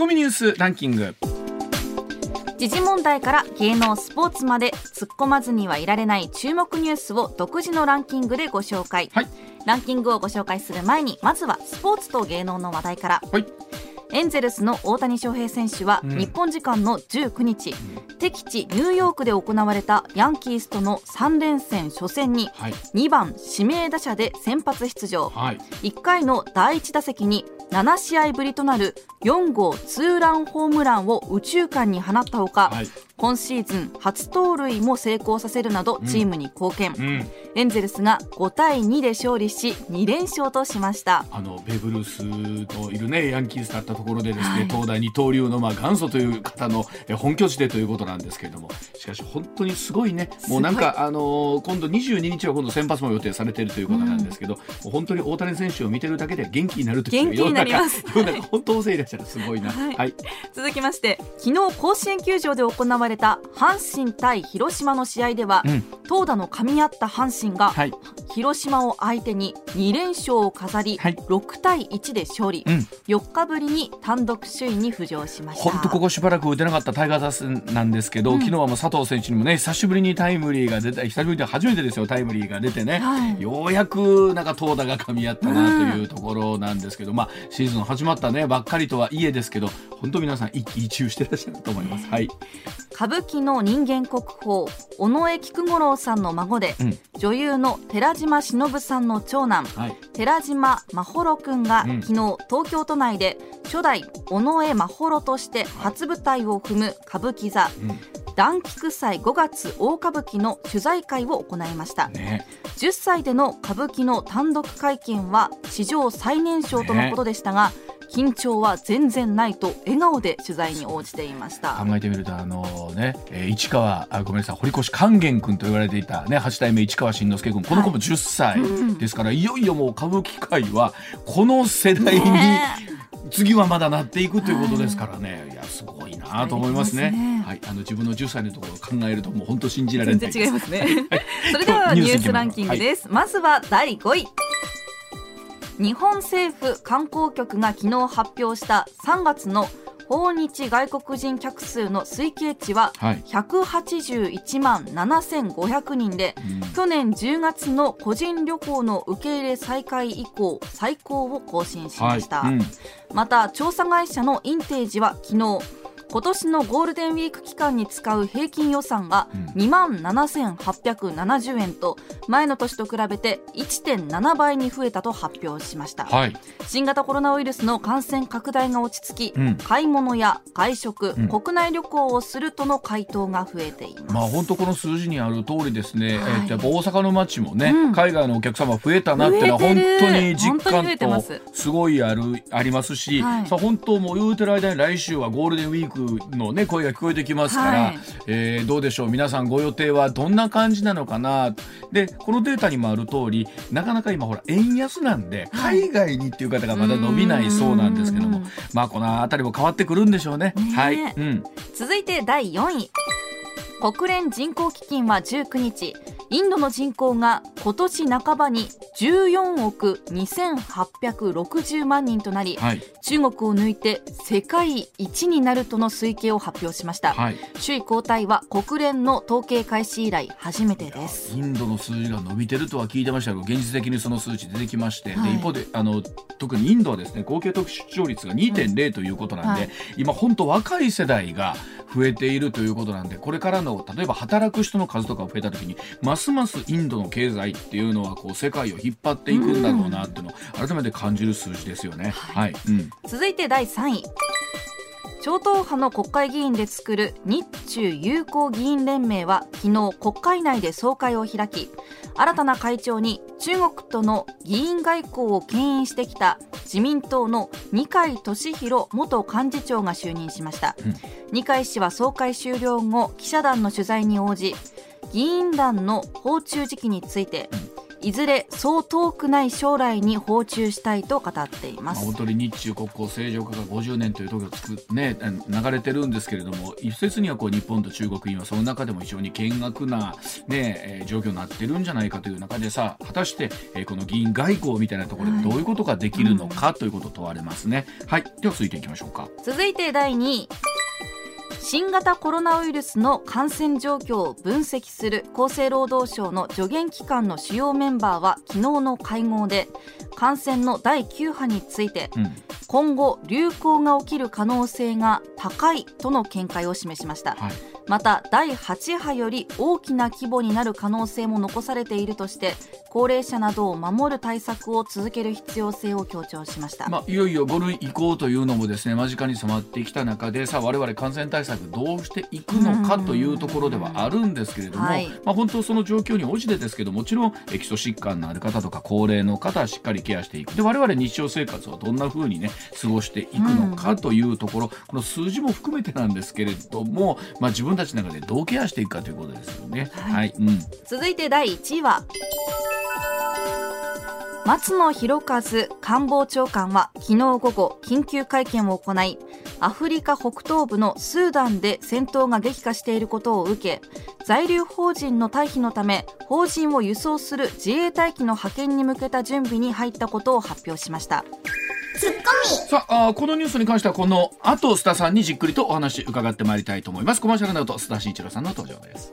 コミニュースランキング。時事問題から芸能スポーツまで突っ込まずにはいられない注目ニュースを独自のランキングでご紹介、はい。ランキングをご紹介する前にまずはスポーツと芸能の話題から。はいエンゼルスの大谷翔平選手はうん。日本時間の19日、敵地ニューヨークで行われたヤンキースとの3連戦初戦にはい。2番指名打者で先発出場。はい。1回の第1打席に7試合ぶりとなる4号ツーランホームランを右中間に放ったほか、はい今シーズン初盗塁も成功させるなどチームに貢献、うん。エンゼルスが5対2で勝利し2連勝としました。あのベーブ・ルースといるねヤンキースだったところでですね、はい。東大二刀流のまあ元祖という方のえ本拠地でということなんですけれども。しかし本当にすごいね。もうなんかあのー今度22日は今度先発も予定されているということなんですけど、もう本当に大谷選手を見てるだけで元気になるという元気になります。世の中本当大勢いらっしゃる。すごいな。はい。はい。続きまして昨日甲子園球場で行われた阪神対広島の試合では、うん。投打の噛み合った阪神がはい。広島を相手に2連勝を飾り、はい。6対1で勝利、うん。4日ぶりに単独首位に浮上しました。本当ここしばらく打てなかったタイガー打線なんですけど、うん。昨日はもう佐藤選手にもね久しぶりにタイムリーが出た久しぶりで初めてですよタイムリーが出てね、はい。ようやくなんか投打が噛み合ったなというところなんですけど、まあシーズン始まったねばっかりとはいえですけど本当皆さん一喜一憂してらっしゃると思います。はい。歌舞伎の人間国宝尾上菊五郎さんの孫で、うん女優の寺島しのぶさんの長男はい。寺島真帆くんが、うん昨日東京都内で初代尾上真帆として初舞台を踏む歌舞伎座うん。団菊祭5月大歌舞伎の取材会を行いましたね。10歳での歌舞伎の単独会見は史上最年少とのことでしたが、緊張は全然ないと笑顔で取材に応じていました。考えてみるとあのね、えー市川あごめんなさい堀越勸玄君と言われていたね八代目市川新之助君この子も10歳うんですから、いよいよもう歌舞伎界はこの世代に、ね。次はまだなっていくということですからね、いやすごいなと思いますね。ね。はい、あの自分の10歳のところを考えるともう本当信じられない 全然違いますね。それではニュースランキングです、まずは第5位日本政府観光局が昨日発表した3月の訪日外国人客数の推計値ははい、181万7500人でうん去年10月の個人旅行の受け入れ再開以降最高を更新しました、はいうん。また調査会社のインテージは昨日今年のゴールデンウィーク期間に使う平均予算がうん。2万7870円と前の年と比べて1.7倍に増えたと発表しました。はい、新型コロナウイルスの感染拡大が落ち着き、うん。買い物や外食、うん。国内旅行をするとの回答が増えています、まあ本当この数字にある通りですね、はい。えっとやっぱ大阪の街もね、うん。海外のお客様増えたなっていうのは本当に実感とすごいあるありますし、はい。さあ本当もう言うてる間に来週はゴールデンウィークのね声が聞こえてきますから、はい。えーどうでしょう。皆さんご予定はどんな感じなのかな。でこのデータにもある通りなかなか今ほら円安なんではい。海外にっていう方がまだ伸びないそうなんですけども、うんまあこの辺りも変わってくるんでしょうね。ねはい、うん。続いて第4位。国連人口基金は19日インドの人口が今年半ばに14億2860万人となりはい。中国を抜いて世界一になるとの推計を発表しました。はい。首位交代は国連の統計開始以来初めてです。インドの数字が伸びてるとは聞いてましたけど現実的にその数値出てきまして、はい。で一方であの特にインドはですね合計特出生率が2.0ということなんで、はい。今本当若い世代が増えているということなんでこれからの例えば働く人の数とか増えた時にますますインドの経済っていうのはこう世界を引っ張っていくんだろうなっていうのを改めて感じる数字ですよね。はい、うん。続いて第3位超党派の国会議員で作る日中友好議員連盟は昨日国会内で総会を開き新たな会長に中国との議員外交を牽引してきた自民党の二階俊博元幹事長が就任しました、うん。二階氏は総会終了後記者団の取材に応じ議員団の訪中時期についていずれそう遠くない将来に訪中したいと語っています。本当に日中国交正常化が50年という時をつく、ね、流れてるんですけれども一説にはこう日本と中国はその中でも非常に険悪な、ね、状況になってるんじゃないかという中でさ果たして、えこの議員外交みたいなところでどういうことができるのかということを問われますね。はい、では続いていきましょうか。続いて第2位新型コロナウイルスの感染状況を分析する厚生労働省の助言機関の主要メンバーは昨日の会合で感染の第9波について、うん、今後流行が起きる可能性が高いとの見解を示しました、はい、また第8波より大きな規模になる可能性も残されているとして高齢者などを守る対策を続ける必要性を強調しました、まあ、いよいよ5類移行というのもですね間近に迫ってきた中でさあ我々感染対策どうしていくのかというところではあるんですけれども、はい、まあ、本当その状況に応じてですけどもちろん基礎疾患のある方とか高齢の方はしっかりケアしていく。で我々日常生活をどんなふうにね過ごしていくのかというところ、この数字も含めてなんですけれども、まあ、自分たちの中でどうケアしていくかということですよね。はい、はい、うん、続いて第1位は松野博一官房長官は昨日午後緊急会見を行いアフリカ北東部のスーダンで戦闘が激化していることを受け在留邦人の退避のため邦人を輸送する自衛隊機の派遣に向けた準備に入ったことを発表しました。さあこのニュースに関してはこの後須田さんにじっくりとお話伺ってまいりたいと思います。コマーシャルの後須田慎一郎さんの登場です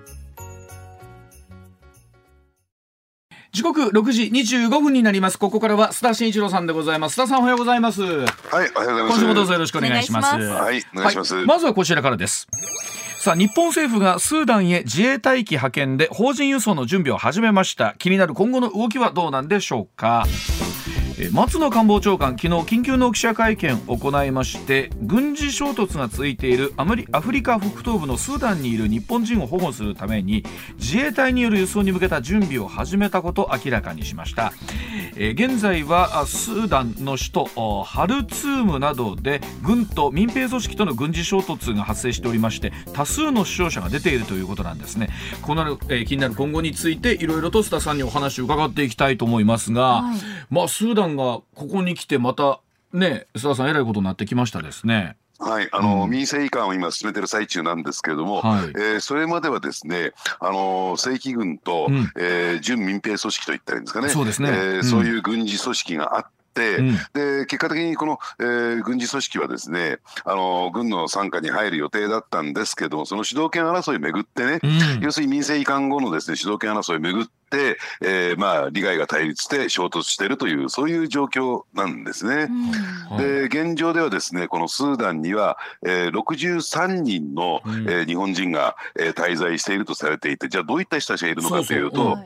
時刻6時25分になります。ここからは須田慎一郎さんでございます。須田さんおはようございます。はいおはようございます。今週もどうぞよろしくお願いします。はいお願いします、はい、まずはこちらからです。さあ日本政府がスーダンへ自衛隊機派遣で邦人輸送の準備を始めました。気になる今後の動きはどうなんでしょうか松野官房長官昨日緊急の記者会見を行いまして軍事衝突が続いているアフリカ北東部のスーダンにいる日本人を保護するために自衛隊による輸送に向けた準備を始めたことを明らかにしました、え現在はスーダンの首都ハルツームなどで軍と民兵組織との軍事衝突が発生しておりまして多数の死傷者が出ているということなんですね。この、え気になる今後についていろいろと須田さんにお話を伺っていきたいと思いますが、はい、まあスーダンんがここに来てまたね須田さんえらいことになってきましたですね。はい、あの、うん、民生移管を今進めてる最中なんですけれども、はい、えー、それまではですね、あの正規軍と、うん、えー、準民兵組織といったらいいんですかね、そうですね、えーうん、そういう軍事組織があって、うん、で結果的にこの、えー、軍事組織はですねあの軍の傘下に入る予定だったんですけどその主導権争いをめぐってね、うん、要するに民生移管後のですね主導権争いをめぐって、えー、まあ利害が対立して衝突しているというそういう状況なんですね。うん、で現状ではですねこのスーダンには、えー、63人の、うん、えー、日本人が、えー、滞在しているとされていてじゃあどういった人たちがいるのかというと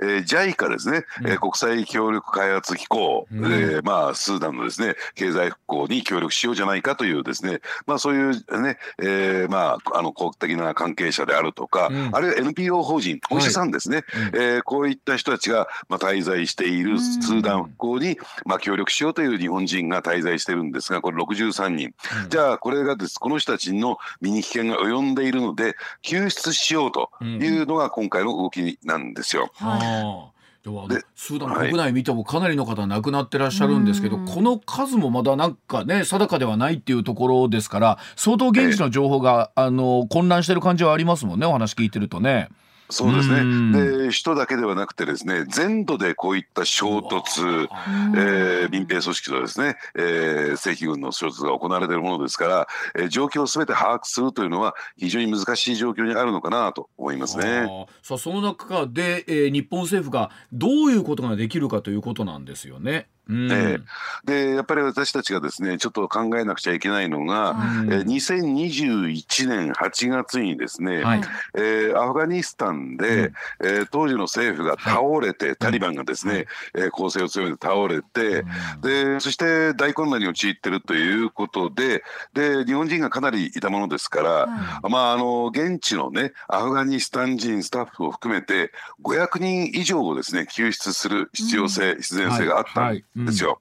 えー、JICA ですね、うん、えー、国際協力開発機構、うん、えー、まあ、スーダンのですね経済復興に協力しようじゃないかというですね、まあ、そういうね、えーまあ、あの公的な関係者であるとか、うん、あるいは NPO 法人お医者さんですね、はい、えー、こういった人たちが、まあ、滞在しているスーダン復興に、まあ、協力しようという日本人が滞在してるんですが、これ63人。うん、じゃあ、これがです、この人たちの身に危険が及んでいるので、救出しようというのが今回の動きなんですよ。うんはい。ではスーダン国内見てもかなりの方亡くなってらっしゃるんですけど、はい、この数もまだなんかね定かではないっていうところですから相当現地の情報が、あの混乱してる感じはありますもんねお話聞いてるとね。そうですね。で、首都だけではなくてですね、全土でこういった衝突、えー、民兵組織とですね、えー、正規軍の衝突が行われているものですから、えー、状況をすべて把握するというのは非常に難しい状況にあるのかなと思いますね。さあ、その中で、えー、日本政府がどういうことができるかということなんですよね。うん。えでやっぱり私たちがですねちょっと考えなくちゃいけないのが、うんえー2021年8月にですね、はい。えーアフガニスタンで、うん。えー当時の政府が倒れて、タリバンがですね、えー攻勢を強めて倒れて、でそして大混乱に陥ってるということでで日本人がかなりいたものですから、はまああの現地のねアフガニスタン人スタッフを含めて500人以上をですね救出する必要性、必然性があったんですよ。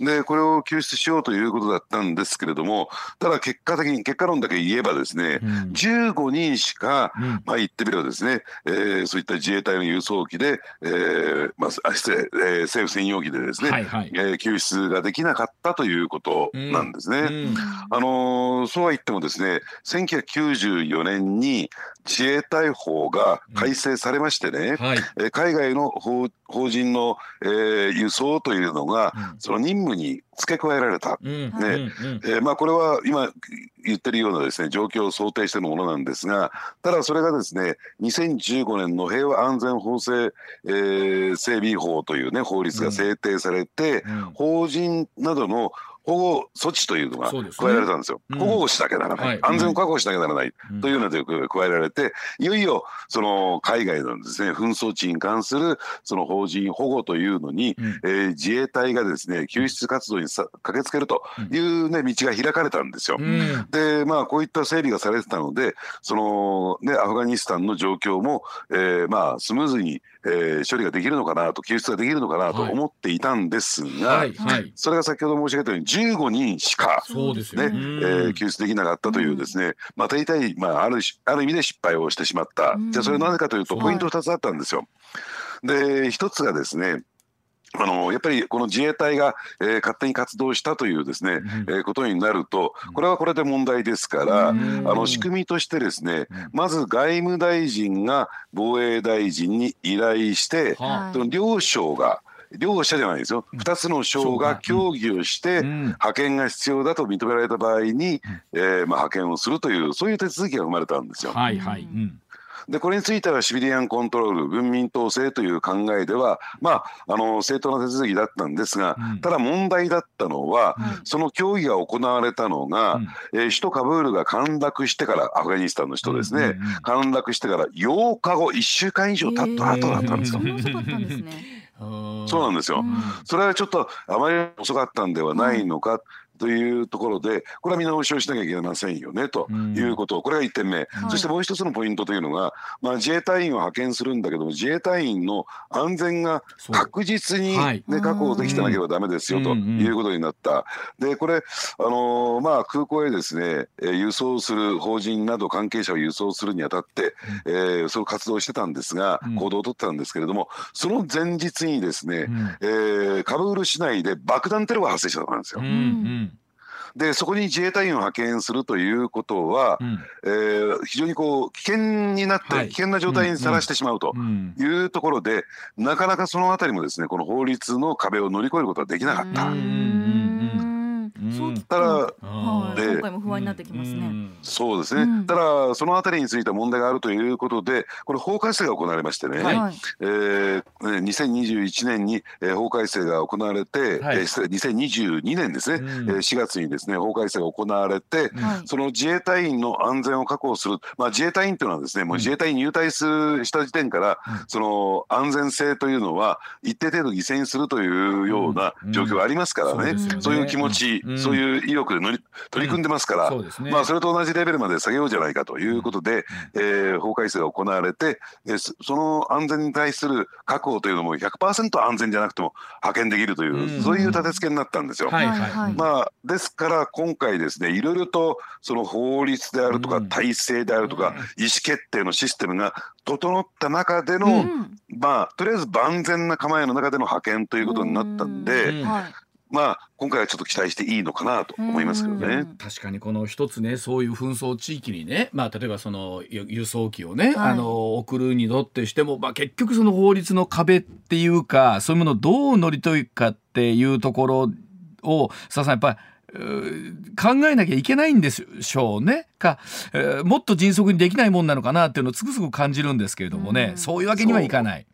でこれを救出しようということだったんですけれどもただ結果的に結果論だけ言えばですね、うん。15人しか、うん。まあ言ってみればですね、えーそういった自衛隊の輸送機で、えーまああ失礼、えー政府専用機でですね、はいはい。えー救出ができなかったということなんですね。うん。あのーそうは言ってもですね1994年に自衛隊法が改正されましてね、はい。えー海外の法法人の、えー輸送というのが、うん。その任務に付け加えられた。ね。うん。えーまあ、これは今言ってるようなですね状況を想定してのものなんですがただそれがですね2015年の平和安全法制、えー整備法というね法律が制定されて、うん。法人などの保護措置というのが加えられたんですよ。うん。保護をしなきゃならない、はい。安全を確保しなきゃならない、うん。というようなが加えられていよいよその海外のですね紛争地に関するその法人保護というのに、うん。えー自衛隊がですね救出活動にさ駆けつけるという、ね、道が開かれたんですよ。うん。でまあこういった整備がされてたのでその、ね、アフガニスタンの状況も、えーまあ、スムーズに、えー処理ができるのかなと救出ができるのかなとはい。思っていたんですが、はい。はい。それが先ほど申し上げたように15人しか、そうですよ。ねうん。えー救出できなかったというですね、また痛い、まあ、あるしある意味で失敗をしてしまった、うん。じゃあそれはなぜかというとはいポイント2つあったんですよ。で一つがですねあのやっぱりこの自衛隊が、えー勝手に活動したというですね、うん。えーことになるとこれはこれで問題ですから、うん。あの仕組みとしてですねうん。まず外務大臣が防衛大臣に依頼してその両省が両者じゃないですよ。2つの省が協議をしてうん。派遣が必要だと認められた場合に、えーまあ、派遣をするというそういう手続きが生まれたんですよ。はいはい。うん。でこれについてはシビリアンコントロール軍民統制という考えではまああの正当な手続きだったんですが、うん。ただ問題だったのは、はいその協議が行われたのが、うん。えー首都カブールが陥落してからアフガニスタンの首都ですね、うんうんうん陥落してから8日後1週間以上経った後だったんですよ。そんそうなんですよ、うん。それはちょっとあまり遅かったんではないのかというところでこれは見直しをしなきゃいけませんよねということ、これが1点目、そしてもう一つのポイントというのが、まあ、自衛隊員を派遣するんだけども自衛隊員の安全が確実に、ねはい。確保できてなければダメですよということになった。でこれ、あのーまあ、空港へですね、えー輸送する法人など関係者を輸送するにあたって、えーその活動をしてたんですが、うん。行動を取ってたんですけれどもその前日にですね、うん。えーカブール市内で爆弾テロが発生したんですよ。うん。うんでそこに自衛隊員を派遣するということは、うん。えー非常にこう危険になって、はい。危険な状態にさらしてしまうとうん。いうところで、なかなかそのあたりもですねこの法律の壁を乗り越えることはできなかった。そう聞今回も不安になってきますね。そうですね、うん。ただそのあたりについては問題があるということでこれ法改正が行われましてね、はい。はい。えー2021年に、えー法改正が行われて、はい。えー失礼2022年ですね、うん。えー4月にですね法改正が行われて、はい。その自衛隊員の安全を確保する、まあ、自衛隊員というのはですねもう自衛隊に入隊するした時点から、うん。その安全性というのは一定程度犠牲にするというような状況がありますからね、うんそういう気持ち、うんそういう意欲で乗り取り組んでますから、そうですね。まあ、それと同じレベルまで下げようじゃないかということで、えー法改正が行われて、えーそその安全に対する確保というのも100%安全じゃなくても派遣できるという、うん。そういう立て付けになったんですよ。はいはい。まあ、ですから今回ですねいろいろとその法律であるとかうん。体制であるとかうん。意思決定のシステムが整った中での、うん。まあとりあえず万全な構えの中での派遣ということになったんで、うん。はい。まあ今回はちょっと期待していいのかなと思いますけどうねん。確かにこの一つねそういう紛争地域にね、まあ、例えばそのゆ輸送機をね、はい。あの送るにとってしても、まあ、結局その法律の壁っていうかそういうものをどう乗り越えるかっていうところをさあさんやっぱり考えなきゃいけないんでしょうね。か、えーもっと迅速にできないもんなのかなっていうのをつくづく感じるんですけれどもね、うん。そういうわけにはいかない。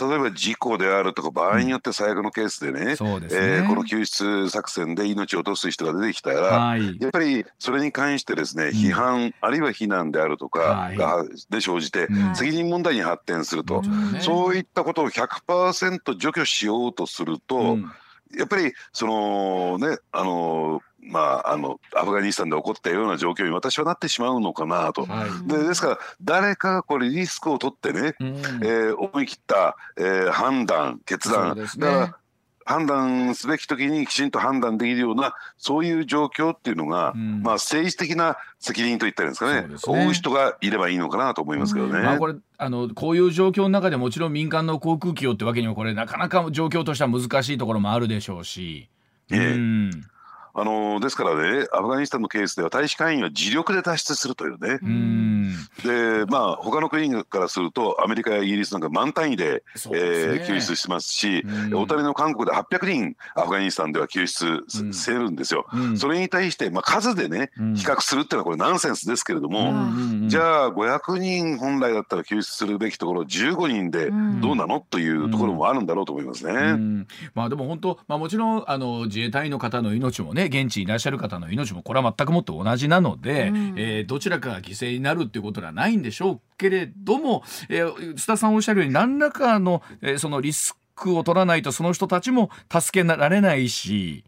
例えば事故であるとか場合によって最悪のケースでね,、そうですね。えーこの救出作戦で命を落とす人が出てきたら、はい。やっぱりそれに関してですね、批判あるいは非難であるとかはい。が、で生じて、うん。責任問題に発展すると、ね。そういったことを100%除去しようとすると、うん。やっぱりそのねあのまああのアフガニスタンで起こったような状況に私はなってしまうのかなと。はい。でですから誰かがこれリスクを取ってね、うん。えー思い切った、えー判断決断。ね。だから判断すべき時にきちんと判断できるようなそういう状況っていうのが、うん。まあ政治的な責任といったんですかね。そうですね。負う人がいればいいのかなと思いますけどね。まあ、これあのこういう状況の中でもちろん民間の航空機をってわけにはこれなかなか状況としては難しいところもあるでしょうし。ええ。うんあのですからねアフガニスタンのケースでは大使館員は自力で脱出するというね。うん。でまあ他の国からするとアメリカやイギリスなんか満単位でですね。えー救出してますし、うん。お隣の韓国で800人アフガニスタンでは救出うん。せるんですよ。うん。それに対して、まあ、数でねうん。比較するっていうのはこれナンセンスですけれども、うんじゃあ500人本来だったら救出するべきところ15人でどうなのというところもあるんだろうと思いますね。うん。まあでも本当、まあ、もちろんあの自衛隊員の方の命もね現地にいらっしゃる方の命もこれは全くもって同じなので、うんえーどちらかが犠牲になるっていうことではないんでしょうけれども、えー須田さんおっしゃるように何らかの、えーそのリスクを取らないとその人たちも助けられないし。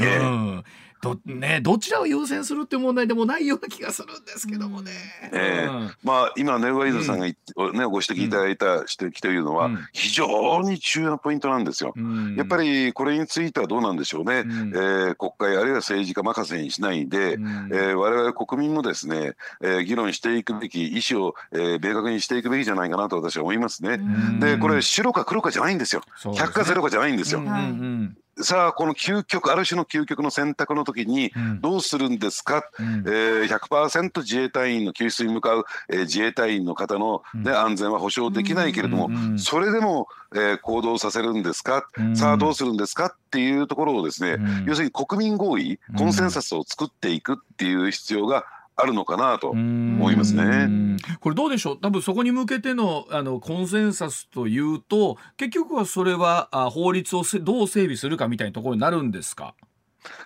ええうんどね、どちらを優先するっていう問題でもないような気がするんですけどもね。ええ。うん。まあ、今ね、ワイドさんがね、ご指摘いただいた指摘というのは、うん。非常に重要なポイントなんですよ。うん。やっぱりこれについてはどうなんでしょうね、うん。えー国会あるいは政治家任せにしないで、うん。えー我々国民もですね、えー議論していくべき意思を、えー明確にしていくべきじゃないかなと私は思いますね。ん。でこれ白か黒かじゃないんですよ。そうですね。100か0かじゃないんですよ。うんうんさあこの究極ある種の究極の選択の時にうん。どうするんですか、うん。えー、100%自衛隊員の救出に向かう、えー自衛隊員の方の、ね安全は保障できないけれども、それでも、えー行動させるんですか、うん。さあどうするんですか？っていうところをですね、うん。要するに国民合意コンセンサスを作っていくっていう必要があるのかなと思いますね。うんこれどうでしょう？多分そこに向けてのあのコンセンサスというと結局はそれはあ法律をせどう整備するかみたいなところになるんですか？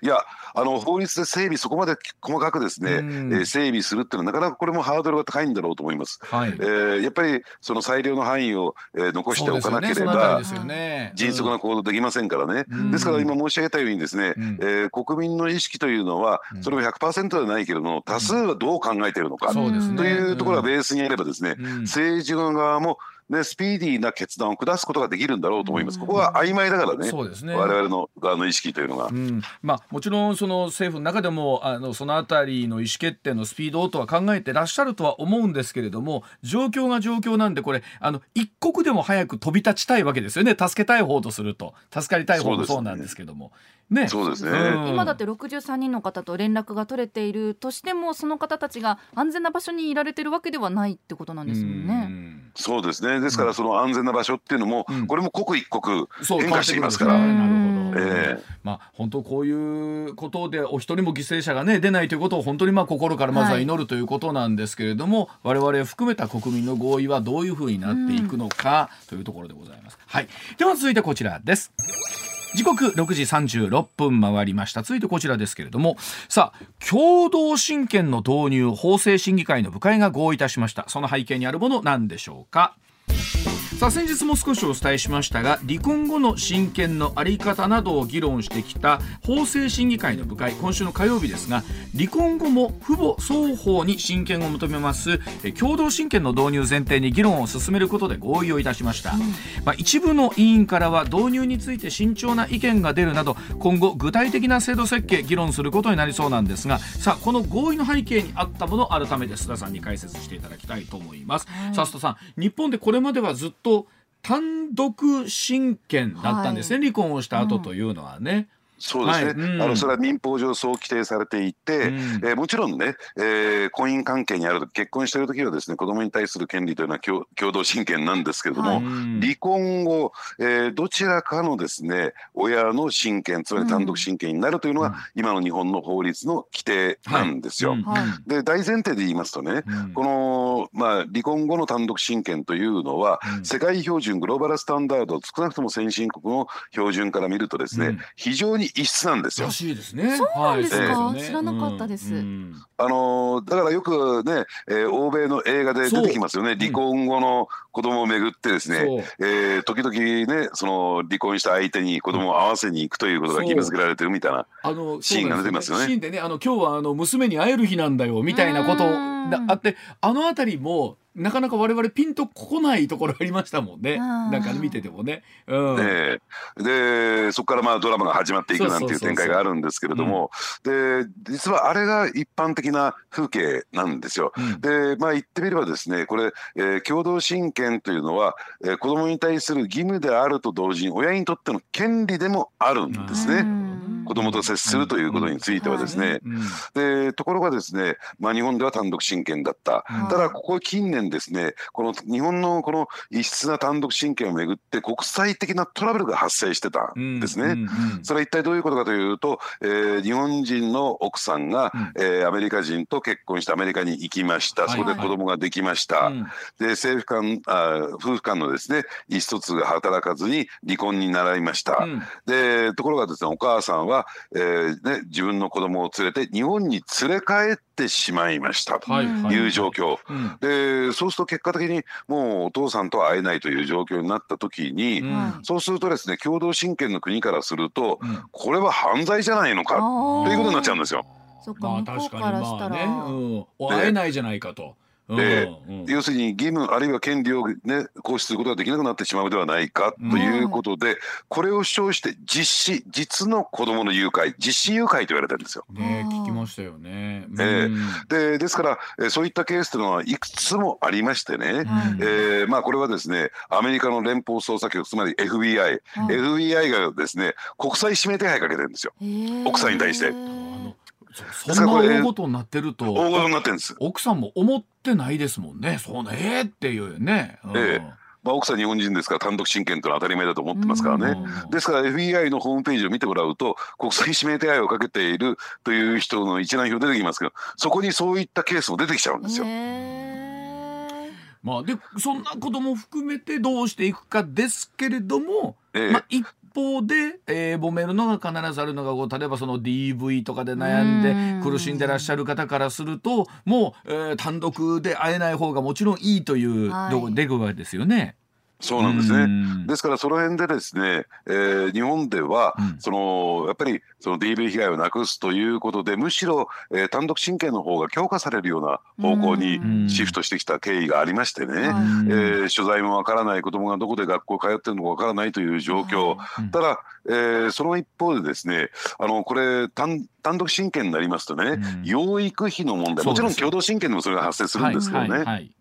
いやあの法律で整備そこまで細かくですね、うん。えー整備するっていうのはなかなかこれもハードルが高いんだろうと思います。はい。えーやっぱりその裁量の範囲を、えー残しておかなければね迅速な行動できませんからね、うん。ですから今申し上げたようにですね、うん。えー国民の意識というのはうん。それも100%ではないけれども多数はどう考えているのか、そうですね。というところがベースにあればですね、うん。政治側もね、スピーディーな決断を下すことができるんだろうと思います。ここは曖昧だからね、そうですね我々の側の意識というのが。うんまあ、もちろんその政府の中でもあのそのあたりの意思決定のスピードとは考えてらっしゃるとは思うんですけれども状況が状況なんでこれあの一刻でも早く飛び立ちたいわけですよね助けたい方とすると助かりたい方もそうなんですけども。ねそうですね。うん今だって63人の方と連絡が取れているとしてもその方たちが安全な場所にいられてるわけではないってことなんですもんね。うんそうですね。ですからその安全な場所っていうのも、うん。これも刻一刻そう変化していますから。ええ。まあ本当こういうことでお一人も犠牲者がね出ないということを本当にまあ心からまずは祈るということなんですけれども、我々含めた国民の合意はどういうふうになっていくのかというところでございます。はい。では続いてこちらです。時刻6時36分回りました。続いてこちらですけれどもさあ共同親権の導入法制審議会の部会が合意いたしました。その背景にあるものなんでしょうか？さあ先日も少しお伝えしましたが離婚後の親権の在り方などを議論してきた法制審議会の部会今週の火曜日ですが離婚後も父母双方に親権を求めます。え共同親権の導入前提に議論を進めることで合意をいたしました、まあ、一部の委員からは導入について慎重な意見が出るなど今後具体的な制度設計議論することになりそうなんですがさあこの合意の背景にあったもの改めて須田さんに解説していただきたいと思います、さあ須田さん日本でこれまではずっと単独親権だったんですね、離婚をした後というのはね。そうですね、はい。うん。あのそれは民法上そう規定されていて、うん。えーもちろんね、えー婚姻関係にあると結婚している時はですね子供に対する権利というのは共共同親権なんですけれども、はい。うん離婚後、えーどちらかのですね親の親権つまり単独親権になるというのが、うん。今の日本の法律の規定なんですよ。うん。はい。で大前提で言いますとね、うん。この、まあ、離婚後の単独親権というのは、うん。世界標準グローバルスタンダード少なくとも先進国の標準から見るとですね、うん。非常に異質なんです。よら。しいですね。そうなんですか？はい。知らなかったです。うん。あのーだからよくね、えー欧米の映画で出てきますよね。離婚後の子供をめぐってですね、えー時々ねその離婚した相手に子供を会わせに行くということが義務付けられてるみたいなあのシーンが出てますよね。シーンでね、あの今日はあの娘に会える日なんだよみたいなことうあって、あのあたりもなかなか我々ピンとこないところありましたもんね。うんなんか見ててもね。うん。ええでそこからまあドラマが始まっていくなんていう展開があるんですけれどもで実はあれが一般的な風景なんですよ。うんでまあ言ってみればですねこれ、えー共同親権というのは、えー子供に対する義務であると同時に親にとっての権利でもあるんですね。うん子供と接するということについてはですね、うん。でところがですね、まあ、日本では単独親権だった、うんただここ近年ですねこの日本のこの異質な単独親権をめぐって国際的なトラブルが発生してたんですね。それは一体どういうことかというと、えー日本人の奥さんが、うん。えーアメリカ人と結婚してアメリカに行きました、はいそこで子供ができました、うん。で政府間あ夫婦間のですね意思疎通が働かずに離婚にならいました、うん。でところがですねお母さんは、えーね、自分の子供を連れて日本に連れ帰ってしまいましたとはいはい。いう状況、うん。でそうすると結果的にもうお父さんとは会えないという状況になった時に、うん。そうするとですね共同親権の国からするとうん。これは犯罪じゃないのかということになっちゃうんですよ。そっかまあ確かにまあね、うん、会えないじゃないかと。でうん。要するに義務あるいは権利を、ね、行使することができなくなってしまうではないかということで、これを主張して実施実の子どもの誘拐実施誘拐と言われてるんですよ。ね聞きましたよね。ええ。うんでですから、えーそういったケースというのはいくつもありましてね、はい。えーまあ、これはですねアメリカの連邦捜査局つまり FBI、はい。FBI がですね国際指名手配かけてるんですよ。奥さんに対してそんな大事になってると大事になってるんです。奥さんも思ってないですもんね。そうねえーっていうね。うんえまあ、奥さん日本人ですから単独親権というのは当たり前だと思ってますからね。うんですから FBI のホームページを見てもらうと国際指名手配をかけているという人の一覧表出てきますけどそこにそういったケースも出てきちゃうんですよ。へまあでそんなことも含めてどうしていくかですけれども、ええまあ一方で、えー、揉めるのが必ずあるのがこう例えばその DV とかで悩んうんで苦しんでらっしゃる方からするともう、えー単独で会えない方がもちろんいいというはいどこ出具合ですよね。そうなんですね。ねですからその辺でですね、えー日本では、うん。そのやっぱりその DV 被害をなくすということでむしろ、えー単独親権の方が強化されるような方向にうん。シフトしてきた経緯がありましてね、はい。えー所在もわからない子どもがどこで学校通ってるのかわからないという状況、うんただ、えーその一方でですねあのこれ単単独親権になりますとね、うん。養育費の問題。もちろん共同親権でもそれが発生するんですけどね、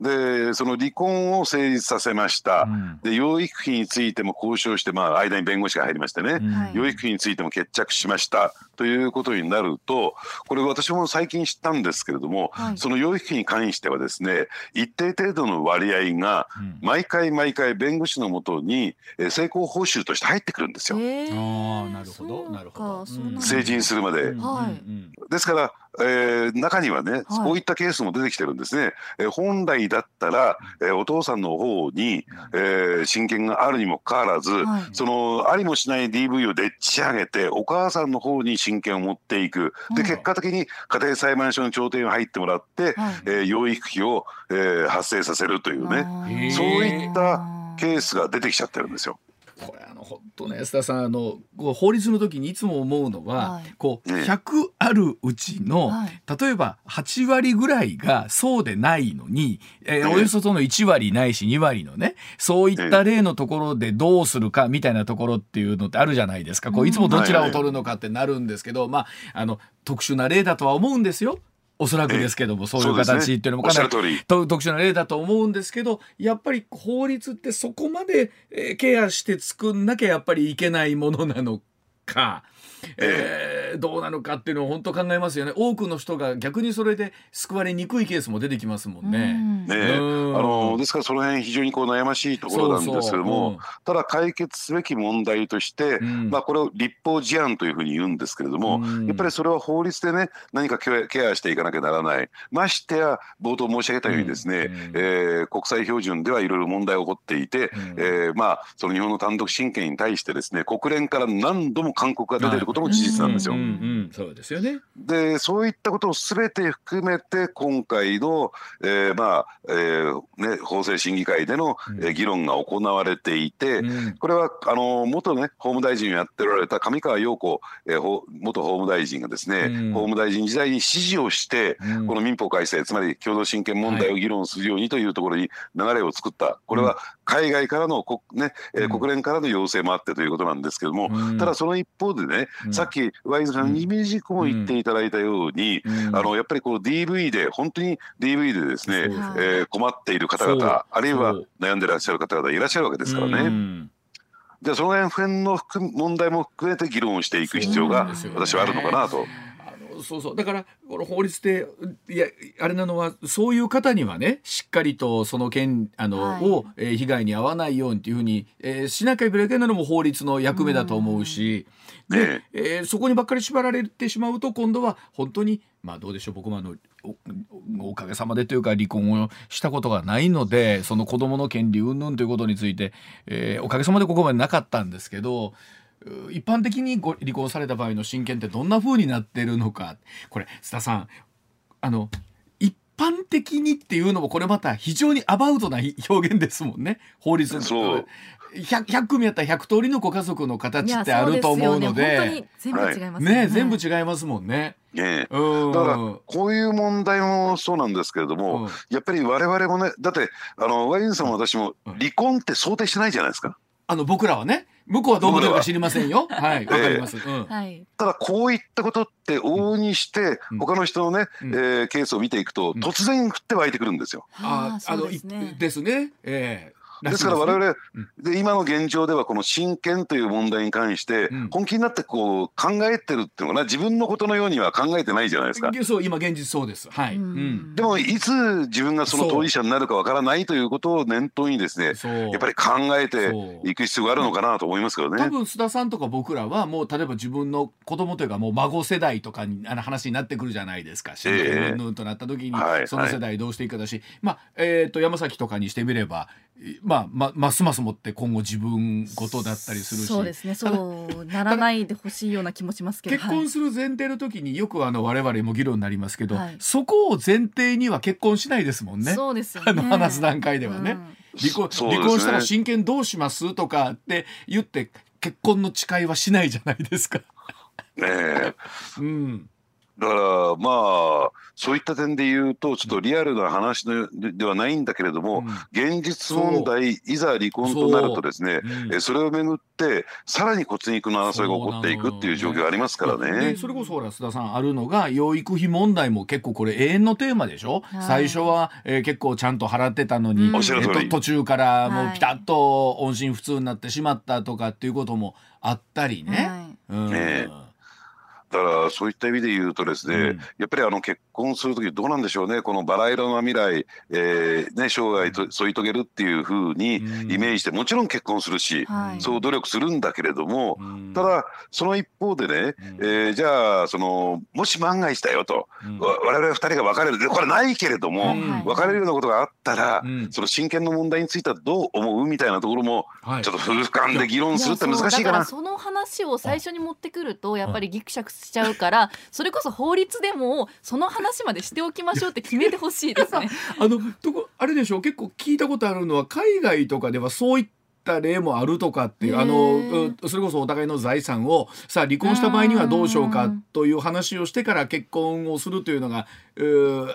でその離婚を成立させました、うん。で養育費についても交渉して、まあ、間に弁護士が入りましてね、うん。はい。養育費についても決着しました。ということになるとこれ私も最近知ったんですけれども、はい。その養育費に関してはですね一定程度の割合がうん。毎回毎回弁護士のもとにえー成功報酬として入ってくるんですよ、なるほど成人するまで。うんはいうん。ですから、えー中にはね、こういったケースも出てきてるんですね。えー本来だったら、えーお父さんの方に、えー親権があるにもかかわらず、はい。そのありもしない DV をでっち上げてお母さんの方に親権を持っていく。でうん。結果的に家庭裁判所の調停に入ってもらって、はい。えー養育費を、えー発生させるというね。そういったケースが出てきちゃってるんですよ。これあの本当ね安田さんあのこう法律の時にいつも思うのは、はい。こうええ100あるうちの、はい。例えば8割ぐらいがそうでないのに、えーええおよそその1割ないし2割のねそういった例のところでどうするかみたいなところっていうのってあるじゃないですか、こういつもどちらを取るのかってなるんですけど、まああの特殊な例だとは思うんですよ。おそらくですけども、そういう形っていうのもかなり特殊な例だと思うんですけどやっぱり法律ってそこまで、えーケアして作んなきゃやっぱりいけないものなのか。えー、どうなのかっていうのを本当考えますよね。多くの人が逆にそれで救われにくいケースも出てきますもんね。ねあのですからその辺非常にこう悩ましいところなんですけども、うん、ただ解決すべき問題として、うん、まあ、これを立法事案というふうに言うんですけれども、うん、やっぱりそれは法律でね何かケアしていかなきゃならない。ましてや冒頭申し上げたようにですね、うん、えー、国際標準ではいろいろ問題が起こっていて、うん、えー、まあ、その日本の単独親権に対してですね国連から何度も勧告が出ていることも事実なんですよ。そうですよね。でそういったことをすべて含めて今回の、えー、まあ、えーね、法制審議会での、えー、議論が行われていて、うん、これはあの元ね法務大臣をやっておられた上川陽子、えー、元法務大臣がですね、うん、法務大臣時代に指示をして、うん、この民法改正つまり共同親権問題を議論するようにというところに流れを作った、これは海外からの国,、ねえー、国連からの要請もあってということなんですけども、ただその一方でね、さっき上泉さんのイメージも言っていただいたように、あのやっぱりこの DV で本当に DV でですね、えー、困っている方々あるいは悩んでらっしゃる方々いらっしゃるわけですからね。じゃあその辺の問題も含めて議論をしていく必要が私はあるのかなと。そうそう。だからこの法律でいやあれなのはそういう方にはねしっかりとその件あの、はい、を、えー、被害に遭わないようにというふうに、えー、しなきゃいけないのも法律の役目だと思うし、うで、えー、そこにばっかり縛られてしまうと今度は本当にまあどうでしょう。僕もあのおかげさまでというか離婚をしたことがないのでその子どもの権利云々ということについて、えー、おかげさまでここまでなかったんですけど一般的にご離婚された場合の親権ってどんな風になってるのか。これ須田さんあの一般的にっていうのもこれまた非常にアバウトな表現ですもんね。法律の。100, 100組やったら100通りのご家族の形ってあると思うので、ね、全部違います全部違いますもんね。ね、うん、だからこういう問題もそうなんですけれども、うん、やっぱり我々もねだってあのワインさんも私も離婚って想定してないじゃないですか。あの僕らはね向こうはどう思ってるか知りませんよ。は。い、わかります。うん、ただこういったことって往々にして、他の人のね、うん、えー、ケースを見ていくと、突然降って湧いてくるんですよ。あ、あのですね。ええ。ーですから我々、で今の現状ではこの親権という問題に関して本気になってこう考えてるっていうのかな。自分のことのようには考えてないじゃないですか。そう今現実そうです。はい。でもいつ自分がその当事者になるかわからないということを念頭にですねやっぱり考えていく必要があるのかなと思いますけどね。多分須田さんとか僕らはもう例えば自分の子供というかもう孫世代とかにあの話になってくるじゃないですか。親権云々となった時にその世代どうしていくかだし、まあえっ、と山崎とかにしてみればまあまますますもって今後自分事だったりするし。そうですね。そうならないでほしいような気もしますけど。結婚する前提の時によくあの我々も議論になりますけど、はい、そこを前提には結婚しないですもんね。そうですよね。あの話す段階ではね、うん、離婚離婚したら親権どうしますとかって言って結婚の誓いはしないじゃないですか。ねえ、うんだからまあそういった点で言うとちょっとリアルな話ではないんだけれども、うん、現実問題いざ離婚となるとですねそ,、う。ん、それをめぐってさらに骨肉の争いが起こっていくっていう状況がありますからね。それこそほら須田さんあるのが養育費問題も結構これ永遠のテーマでしょ、はい、最初は、えー、結構ちゃんと払ってたのに、うん、えー、途中からもうピタッと音信不通になってしまったとかっていうこともあったりね。はい、うん。ねだからそういった意味で言うとですね、うん、やっぱりあの結婚する時どうなんでしょうね。このバラ色の未来、えーね、生涯と添い遂げるっていうふうにイメージして、もちろん結婚するし、そう努力するんだけれども、ただその一方でね、えー、じゃあそのもし万が一だよと、うん、我々二人が別れる。これないけれども、別れるようなことがあったら、その親権の問題についてはどう思う？みたいなところも、ちょっと俯瞰で議論するって難しいかな。その話を最初に持ってくるとやっぱりぎくしゃくしちゃうからそれこそ法律でもその話までしておきましょうって決めてほしいですね。あのとこあれでしょう結構聞いたことあるのは海外とかではそういった例もあるとかっていうあのそれこそお互いの財産をさあ離婚した場合にはどうしようかという話をしてから結婚をするというのが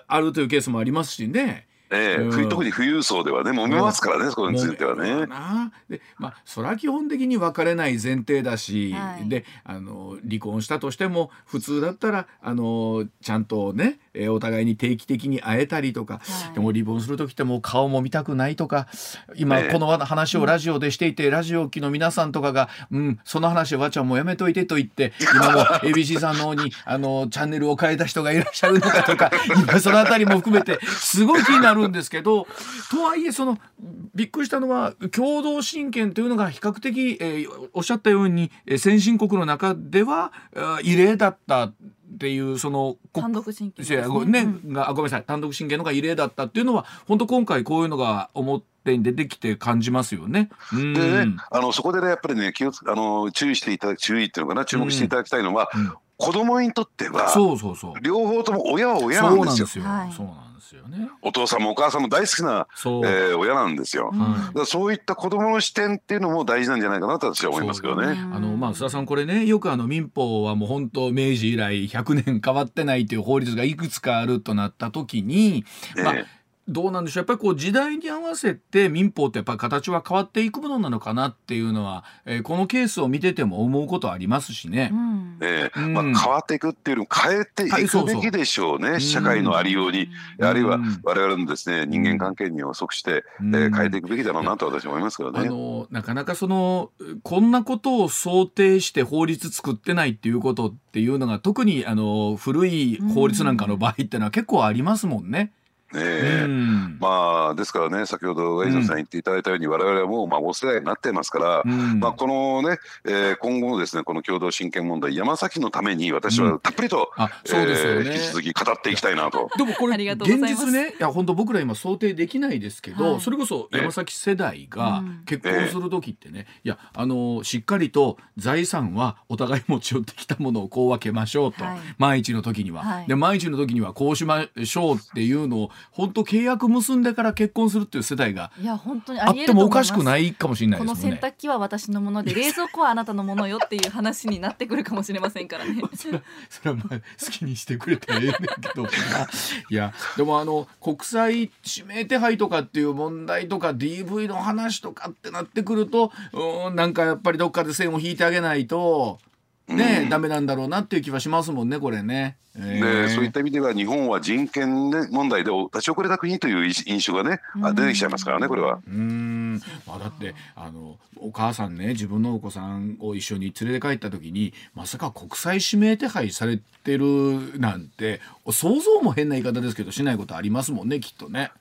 あるというケースもありますしね。ええ、うん、特に富裕層ではね揉めますからね、そこについてはね。でまあそれは基本的に別れない前提だし、はい、であの離婚したとしても普通だったらあのちゃんとねえー、お互いに定期的に会えたりとか、はい、でも離婚する時ってもう顔も見たくないとか今この話をラジオでしていて、ラジオ機の皆さんとかが「うんその話わちゃんもうやめといて」と言って 今も ABC さんの方にあのチャンネルを変えた人がいらっしゃるのかとか 今その辺りも含めてすごい気になるんですけどとはいえそのびっくりしたのは共同親権というのが比較的、えー、おっしゃったように先進国の中では異例だったっていうその単独親権ね、ねうん、がごめんなさい。単独親権のが異例だったっていうのは本当今回こういうのが表に出てきて感じますよね。でねあのそこでねやっぱりね気をあの注意していただ注意っていうのかな注目していただきたいのは、うん、子供にとってはそうそうそう。両方とも親は親なんですよ。そうなんですよ。そうなんですよね。お父さんもお母さんも大好きな、えー、親なんですよ。うん、だそういった子供の視点っていうのも大事なんじゃないかなと私は思いますけどね。あのまあ須田さんこれねよくあの民法はもう本当明治以来100年変わってないという法律がいくつかあるとなった時に、まあ、えーどうなんでしょう？やっぱりこう時代に合わせて民法ってやっぱり形は変わっていくものなのかなっていうのは、えー、このケースを見てても思うことありますしね。うん。え。ー、まあ、変わっていくっていうのを変えていくべきでしょうね、はい、社会のありように、うん、あるいは我々のですね人間関係に予測して、うん、えー、変えていくべきだろうなと私は思いますけどね。あのなかなかそのこんなことを想定して法律作ってないっていうことっていうのが特にあの古い法律なんかの場合っていうのは結構ありますもんね。え。ー、まあですからね先ほどエイジさん言っていただいたように、我々はもう孫世代になってますから、まあ、このね、えー、今後のですねこの共同親権問題山崎のために私はたっぷりと、うんそうですよね、えー、引き続き語っていきたいなと。でもこれ現実ねいや本当僕ら今想定できないですけど、はい、それこそ山崎世代が結婚する時ってね、いやあのしっかりと財産はお互い持ち寄ってきたものをこう分けましょうと、はい、万一の時には、はい、で万一の時にはこうしましょうっていうのを本当契約結んでから結婚するっていう世代がいや本当にあってもおかしくないかもしれないですね。この洗濯機は私のもので冷蔵庫はあなたのものよっていう話になってくるかもしれませんからね。それそれはまあ好きにしてくれたらええねんけど いやでもあの国際指名手配とかっていう問題とか DV の話とかってなってくるとうんなんかやっぱりどっかで線を引いてあげないと。ね、うん、ダメなんだろうなっていう気はしますもんねこれね。えー、そういった意味では日本は人権、ね、問題で立ち遅れた国という印象がね、う出てきちゃいますからねこれは。うんまあ、だってあのお母さんね自分のお子さんを一緒に連れて帰った時にまさか国際指名手配されてるなんて想像も変な言い方ですけどしないことありますもんねきっとね。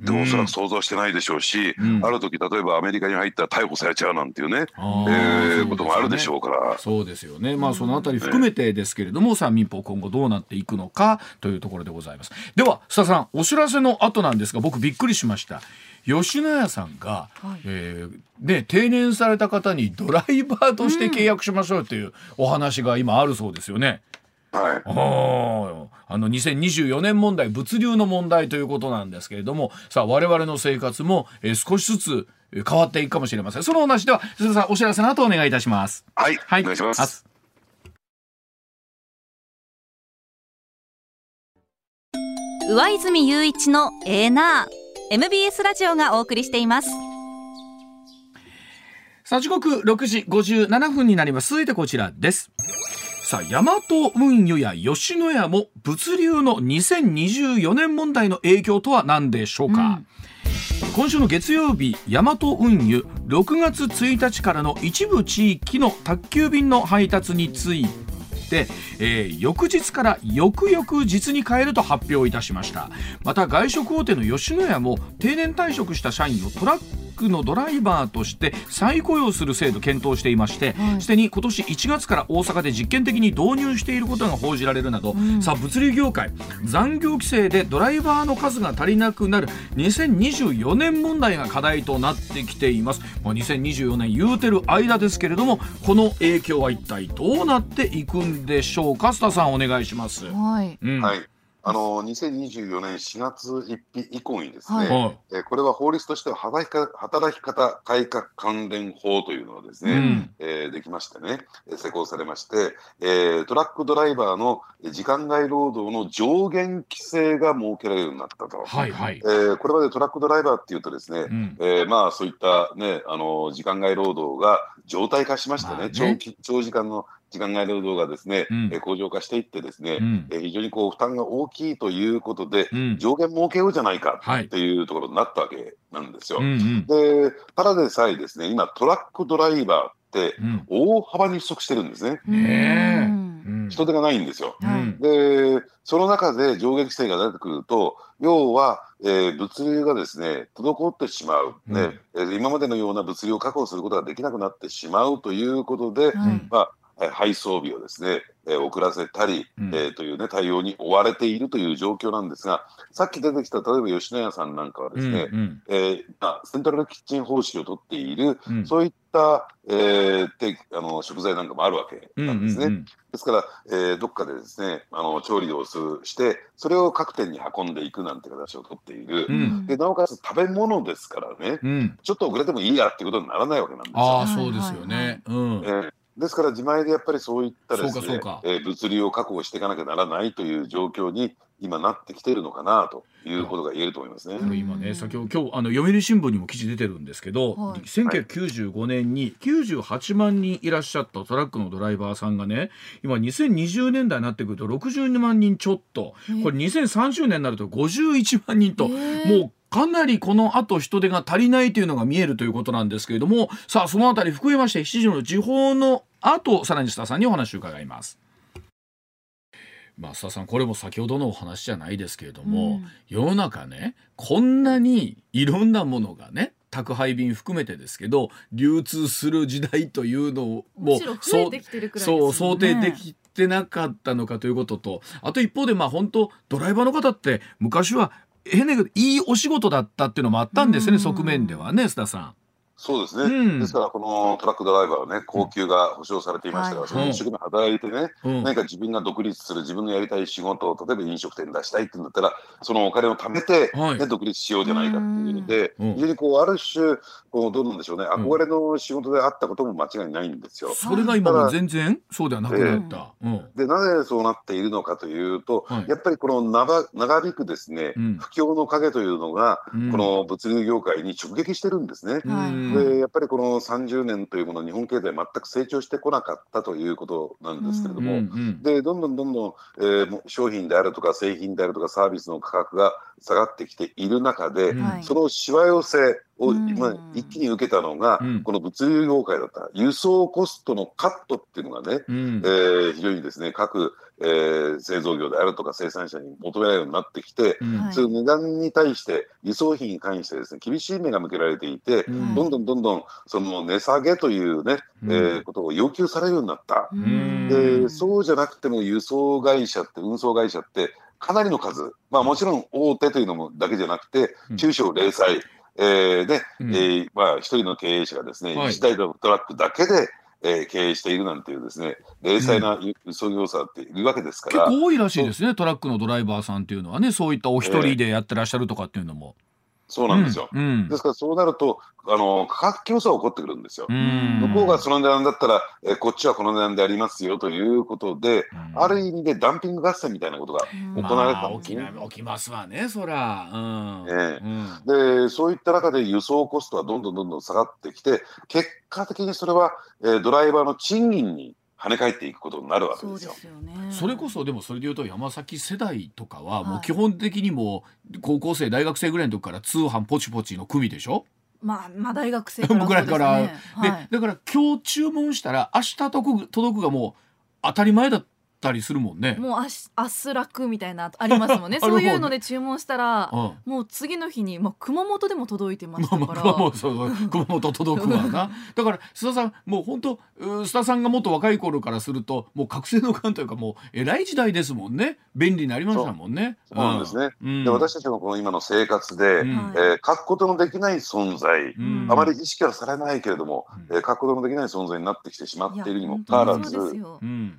でもおそらく想像してないでしょうし、うん、ある時例えばアメリカに入ったら逮捕されちゃうなんていうね、えー、こともあるでしょうから。そうですよね。まあそのあたり含めてですけれども、さあ民法今後どうなっていくのかというところでございます。では須田さんお知らせの後なんですが僕びっくりしました。吉野家さんが、はい、えー、ね、定年された方にドライバーとして契約しましょうというお話が今あるそうですよね。はい、あの2024年問題物流の問題ということなんですけれどもさあ我々の生活も、えー、少しずつ変わっていくかもしれません。その話では鈴さんお知らせの後お願いいたします。はい、はい、お願いします。上泉雄一のエーナー。MBS ラジオがお送りしています。さあ時刻6時57分になります。続いてこちらですさあ大和運輸や吉野家も物流の2024年問題の影響とは何でしょうか、うん、今週の月曜日大和運輸6月1日からの一部地域の宅急便の配達について、えー、翌日から翌々日に変えると発表いたしました。また外食大手の吉野家も定年退職した社員をトラッククのドライバーとして再雇用する制度検討していましてすで、はい、に今年1月から大阪で実験的に導入していることが報じられるなど、うん、さあ物流業界残業規制でドライバーの数が足りなくなる2024年問題が課題となってきています、まあ、2024年言うてる間ですけれどもこの影響は一体どうなっていくんでしょうか？須田さんお願いします。はい、うん、はいあの2024年4月1日以降にですね、はい、えこれは法律としては働き働き方改革関連法というのがですね、うん、えー、できましてね、施行されまして、えー、トラックドライバーの時間外労働の上限規制が設けられるようになったと。はいはい、えー、これまでトラックドライバーっていうとですね、うん、えー、まあそういったね、あの時間外労働が常態化しましてね、まあね。長期長時間の時間外労働がですね、うん。えー向上化していってですね、うん。えー非常にこう負担が大きいということで、うん。上限設けようじゃないかはい。っていうところになったわけなんですよ。うんうん。でただでさえですね今トラックドライバーってうん。大幅に不足してるんですね。人手がないんですよ。はい。うん。でその中で上下規制が出てくると要は、えー物流がですね滞ってしまう、ね。えー今までのような物流を確保することができなくなってしまうということで、はい。まあえー配送日をですね、えー遅らせたり、うん。えーという、ね、対応に追われているという状況なんですがさっき出てきた例えば吉野家さんなんかはですね、うんえーまあ、セントラルキッチン方式を取っている、うん。そういった、えーてあの食材なんかもあるわけうんなんですね。うんですから、えーどっかでですねあの調理をするしてそれを各店に運んでいくなんて形をとっている、うん。でなおかつ食べ物ですからねうん。ちょっと遅れてもいいやっていうことにならないわけなんですよ。ああそうですよね。うん。えーですから自前でやっぱりそういったですねそうかそうか。えー物流を確保していかなきゃならないという状況に今なってきているのかなということが言えると思いますね。今ね先ほど今日あの読売新聞にも記事出てるんですけど、はい。1995年に98万人いらっしゃったトラックのドライバーさんがね今2020年代になってくると62万人ちょっとこれ2030年になると51万人と、えーもうかなりこの後人手が足りないと。いうのが見え。るということなんですけれどもさあそのあたり含めまして7時の時報の後さらに須田さんにお話を伺います。まあ、須田さんこれも先ほどのお話じゃないですけれども、うん世の中ねこんなにいろんなものがね宅配便含めてですけど流通する時代というのをもんねそう想定できてなかったのかということとあと一方でまあ本当ドライバーの方って昔は変なけどいいお仕事だったっていうのもあったんですね、うん側面ではね須田さん。そうですね、うん。ですからこのトラックドライバーはね高級が保証されていましたから、はい。それに一生懸命働いてね、うん。何か自分が独立する自分のやりたい仕事を例えば飲食店出したいっていうんだったらそのお金を貯めて、ねはい。独立しようじゃないかっていうので、うん。非常にこうある種こうどうなんでしょうね。憧れの仕事であったことも間違いないんですよ。それが今もう全然そうではなくなった。うん。でなぜそうなっているのかというと、はい。やっぱりこの長長引くですね、うん。不況の影というのが、うん。この物流業界に直撃してるんですね。でやっぱりこの30年というもの日本経済全く成長してこなかったということなんですけれどうんも、うん。でどんどんどんどん、えーもう商品であるとか製品であるとかサービスの価格が下がってきている中で、うん。はい。そのしわ寄せをうん。今一気に受けたのが、うん。この物流業界だった輸送コストのカットっていうのがね、うん。えー非常にですね各、えー製造業であるとか生産者に求められるようになってきて、うん。はい。そういう値段に対して輸送費に関してですね厳しい目が向けられていて、うん。どんどんどんどんその値下げというね、うん。えーことを要求されるようになった。ん。でそうじゃなくても輸送会社って運送会社ってかなりの数、まあ、もちろん大手というのもだけじゃなくてうん。中小零細、えーで、うん。えーまあ、一人の経営者がですね、はい。1台のトラックだけで、えー経営しているなんていうですね零細な輸輸送業者っているわけですから、結構多いらしいですねトラックのドライバーさんっていうのはねそういったお一人でやってらっしゃるとかっていうのも。そうなんですよ。うんうんですからそうなるとあの価格競争が起こってくるんですよ。うん向こうがその値段だったら、えーこっちはこの値段でありますよということで、うんある意味でダンピング合戦みたいなことが行われてたんですね。まあ起きな起きますわねそら。うんええうんでそういった中で輸送コストはどんどんどんどん下がってきて結果的にそれは、えードライバーの賃金に跳ね返っていくことになるわけでですよ。すよね。それこそでもそれでいうと山崎世代とかはもはい。う基本的にもう高校生大学生ぐらいの時から通販ポチポチの組でしょ？まあまあ大学生 ぐらいから。ではい。でだから今日注文したら明日届く届くがもう当たり前だったりするもんね。もうあし明日楽みたいなありますもんね。あるもんねそういうので注文したらうん。もう次の日に、まあ、熊本でも届いてましたから、熊本そうそう。熊本届くわな。だから須田さんもう本当う須田さんがもっと若い頃からするともう覚醒の感というかもう偉い時代ですもんね。便利になりましたもんね。そうなんですね。うん。で私たちのこの今の生活で、うん。はいえー書くことのできない存在、うん。あまり意識はされないけれども、うん。えー書くことのできない存在になってきてしまっているにも本かかわらず当にそうです、よ。うん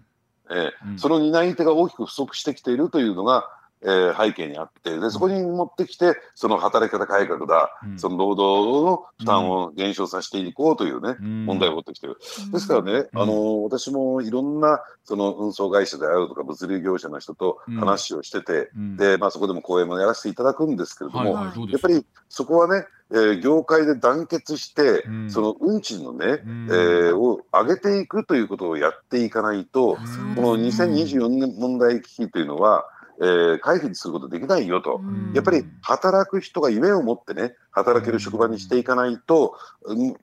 えーうん。その担い手が大きく不足してきているというのがえー、背景にあってでそこに持ってきてその働き方改革だ、うん、その労働の負担を減少させていこうというね、うん、問題を持ってきてる。ですからね、あの私もいろんなその運送会社であるとか物流業者の人と話をしてて、でまあ、そこでも講演もやらせていただくんですけれども、はいはい、やっぱりそこはねえー、業界で団結して、うん、その運賃のね、うん、えー、を上げていくということをやっていかないと、この2024年問題危機というのは、えー、回避することできないよと、やっぱり働く人が夢を持ってね、働ける職場にしていかないと、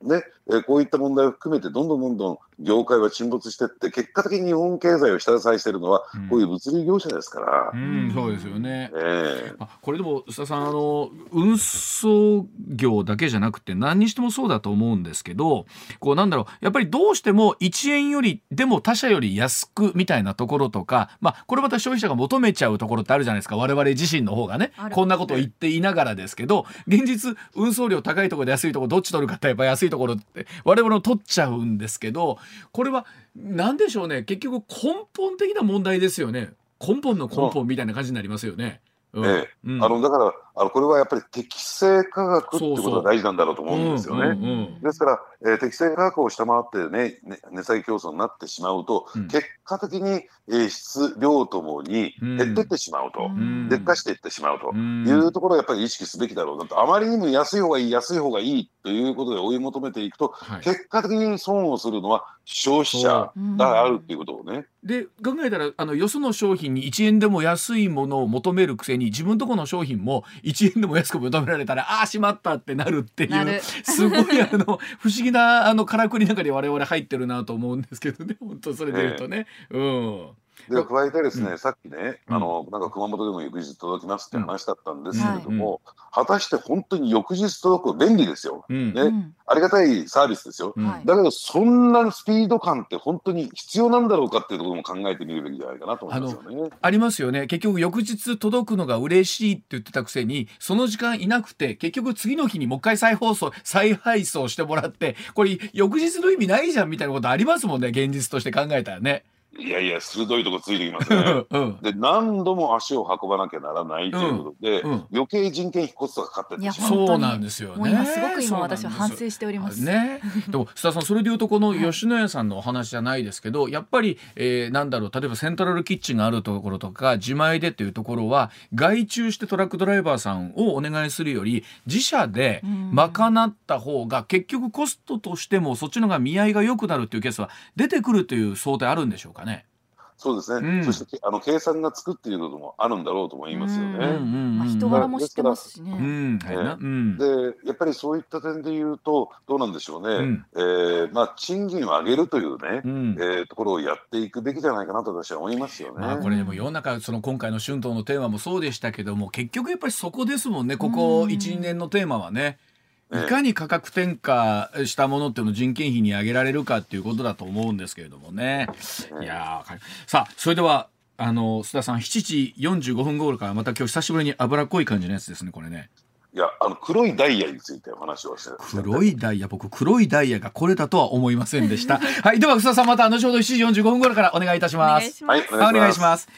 ね、こういった問題を含めてどんどんどんどん業界は沈没していって結果的に日本経済を下支えしているのは、こういう物流業者ですから、うん、そうですよね、えー、これでも須田さんあの運送業だけじゃなくて何にしてもそうだと思うんですけどこうなんだろうやっぱりどうしても1円よりでも他社より安くみたいなところとか、まあ、これまた消費者が求めちゃうところってあるじゃないですか。我々自身の方がね。こんなことを言っていながらですけど現実運送料高いところで安いところどっち取るかってやっぱ安いところって我々も取っちゃうんですけどこれは何でしょうね。結局根本的な問題ですよね。根本の根本みたいな感じになりますよね。うん、ええ、うん、あのだからあのこれはやっぱり適正価格っていうことが大事なんだろうと思うんですよね。ですから、えー、適正価格を下回ってね、ね値下げ競争になってしまうと、うん、結果的に、えー、質量ともに減っていってしまうと、うん、劣化していってしまうと。いうところをやっぱり意識すべきだろうなと、あまりにも安い方がいい、安い方がいいということで追い求めていくと、はい、結果的に損をするのは消費者があるっていうことをね。で考えたらあのよその商品に1円でも安いものを求めるくせに自分とこの商品も1円でも安く求められたらああしまったってなるっていうすごいあの 不思議なあのからくりの中に我々入ってるなと思うんですけどね本当それで言うとね。えー、うんで加えてですね、うん、さっきね、あの、なんか熊本でも翌日届きますって話だったんですけれども、うん果たして本当に翌日届く便利ですよ、ね、ありがたいサービスですよ、だけどそんなスピード感って本当に必要なんだろうかっていうところも考えてみるべきじゃないかなと思いますよね。ありますよね。結局翌日届くのが嬉しいって言ってたくせにその時間いなくて結局次の日にもう一回再放送再配送してもらってこれ翌日の意味ないじゃんみたいなことありますもんね現実として考えたらね。いやいや、鋭いとこついてきますね。うん、で、何度も足を運ばなきゃならないということで、うんうん、余計人件費コストがかかってしまう。そうなんですよね。すごく今私は反省しております。ね。でも、須田さん、それでいうと、この吉野家さんのお話じゃないですけど、やっぱり、えー、なんだろう、例えばセントラルキッチンがあるところとか、自前でっていうところは、外注してトラックドライバーさんをお願いするより、自社で賄った方が、結局コストとしても、そっちのが見合いが良くなるっていうケースは出てくるという想定あるんでしょうか？ね。そうですね、うん、そしてあの計算がつくっていうこともあるんだろうと思いますよね。まあ、人柄も知ってますしね。でやっぱりそういった点で言うとどうなんでしょうね、うん、えー、まあ、賃金を上げるというね、うん、えー、ところをやっていくべきじゃないかなと私は思いますよね。まあ、これでも世の中その今回の春闘のテーマもそうでしたけども結局やっぱりそこですもんね。ここ12年のテーマはね。いかに価格転嫁したものっていうのを人件費に上げられるかっていうことだと思うんですけれどもね。いやさあそれではあの須田さん7時45分頃からまた今日久しぶりに脂っこい感じのやつですねこれね。いやあの黒いダイヤについてお話をして。黒いダイヤ僕黒いダイヤがこれだとは思いませんでした。はいでは須田さんまた後ほど7時45分頃からお願いいたします。はいお願いします